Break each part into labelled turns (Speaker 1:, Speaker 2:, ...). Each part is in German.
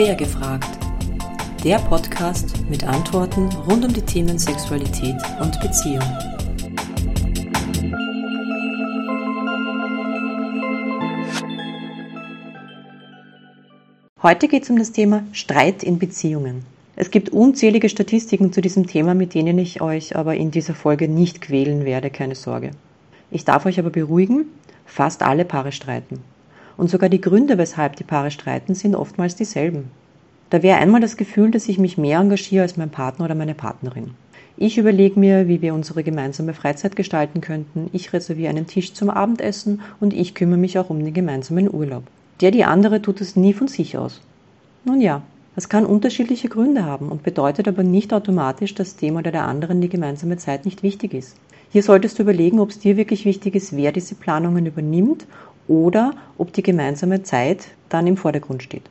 Speaker 1: Quer gefragt. Der Podcast mit Antworten rund um die Themen Sexualität und Beziehung. Heute geht es um das Thema Streit in Beziehungen. Es gibt unzählige Statistiken zu diesem Thema, mit denen ich euch aber in dieser Folge nicht quälen werde, keine Sorge. Ich darf euch aber beruhigen, fast alle Paare streiten. Und sogar die Gründe, weshalb die Paare streiten, sind oftmals dieselben. Da wäre einmal das Gefühl, dass ich mich mehr engagiere als mein Partner oder meine Partnerin. Ich überlege mir, wie wir unsere gemeinsame Freizeit gestalten könnten. Ich reserviere einen Tisch zum Abendessen und ich kümmere mich auch um den gemeinsamen Urlaub. Der die andere tut es nie von sich aus. Nun ja, das kann unterschiedliche Gründe haben und bedeutet aber nicht automatisch, dass dem oder der anderen die gemeinsame Zeit nicht wichtig ist. Hier solltest du überlegen, ob es dir wirklich wichtig ist, wer diese Planungen übernimmt oder ob die gemeinsame Zeit dann im Vordergrund steht.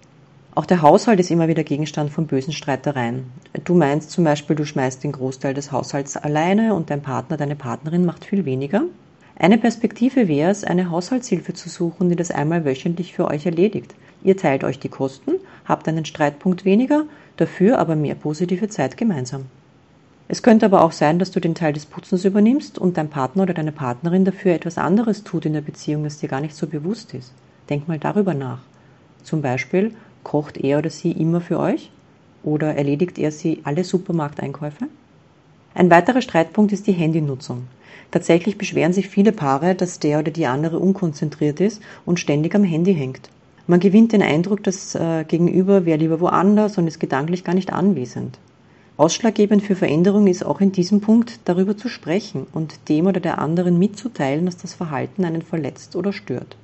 Speaker 1: Auch der Haushalt ist immer wieder Gegenstand von bösen Streitereien. Du meinst zum Beispiel, du schmeißt den Großteil des Haushalts alleine und dein Partner, deine Partnerin macht viel weniger. Eine Perspektive wäre es, eine Haushaltshilfe zu suchen, die das einmal wöchentlich für euch erledigt. Ihr teilt euch die Kosten, habt einen Streitpunkt weniger, dafür aber mehr positive Zeit gemeinsam. Es könnte aber auch sein, dass du den Teil des Putzens übernimmst und dein Partner oder deine Partnerin dafür etwas anderes tut in der Beziehung, das dir gar nicht so bewusst ist. Denk mal darüber nach. Zum Beispiel, kocht er oder sie immer für euch? Oder erledigt er sie alle Supermarkteinkäufe? Ein weiterer Streitpunkt ist die Handynutzung. Tatsächlich beschweren sich viele Paare, dass der oder die andere unkonzentriert ist und ständig am Handy hängt. Man gewinnt den Eindruck, dass äh, Gegenüber wäre lieber woanders und ist gedanklich gar nicht anwesend. Ausschlaggebend für Veränderung ist auch in diesem Punkt darüber zu sprechen und dem oder der anderen mitzuteilen, dass das Verhalten einen verletzt oder stört.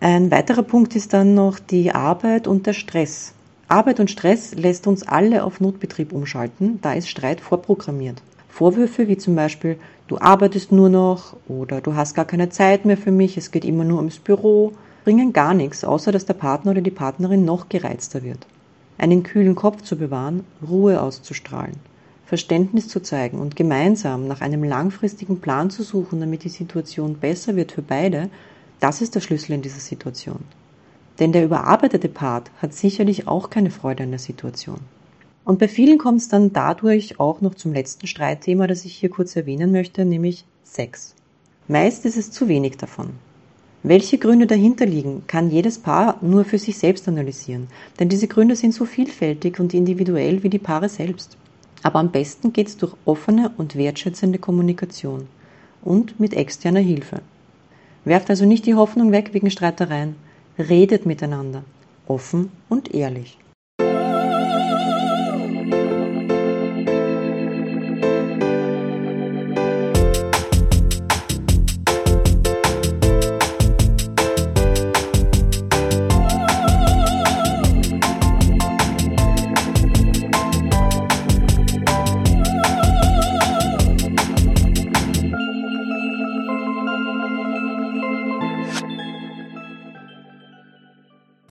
Speaker 1: Ein weiterer Punkt ist dann noch die Arbeit und der Stress. Arbeit und Stress lässt uns alle auf Notbetrieb umschalten, da ist Streit vorprogrammiert. Vorwürfe wie zum Beispiel, du arbeitest nur noch oder du hast gar keine Zeit mehr für mich, es geht immer nur ums Büro, bringen gar nichts, außer dass der Partner oder die Partnerin noch gereizter wird einen kühlen Kopf zu bewahren, Ruhe auszustrahlen, Verständnis zu zeigen und gemeinsam nach einem langfristigen Plan zu suchen, damit die Situation besser wird für beide, das ist der Schlüssel in dieser Situation. Denn der überarbeitete Part hat sicherlich auch keine Freude an der Situation. Und bei vielen kommt es dann dadurch auch noch zum letzten Streitthema, das ich hier kurz erwähnen möchte, nämlich Sex. Meist ist es zu wenig davon. Welche Gründe dahinter liegen, kann jedes Paar nur für sich selbst analysieren, denn diese Gründe sind so vielfältig und individuell wie die Paare selbst. Aber am besten geht es durch offene und wertschätzende Kommunikation und mit externer Hilfe. Werft also nicht die Hoffnung weg wegen Streitereien, redet miteinander, offen und ehrlich.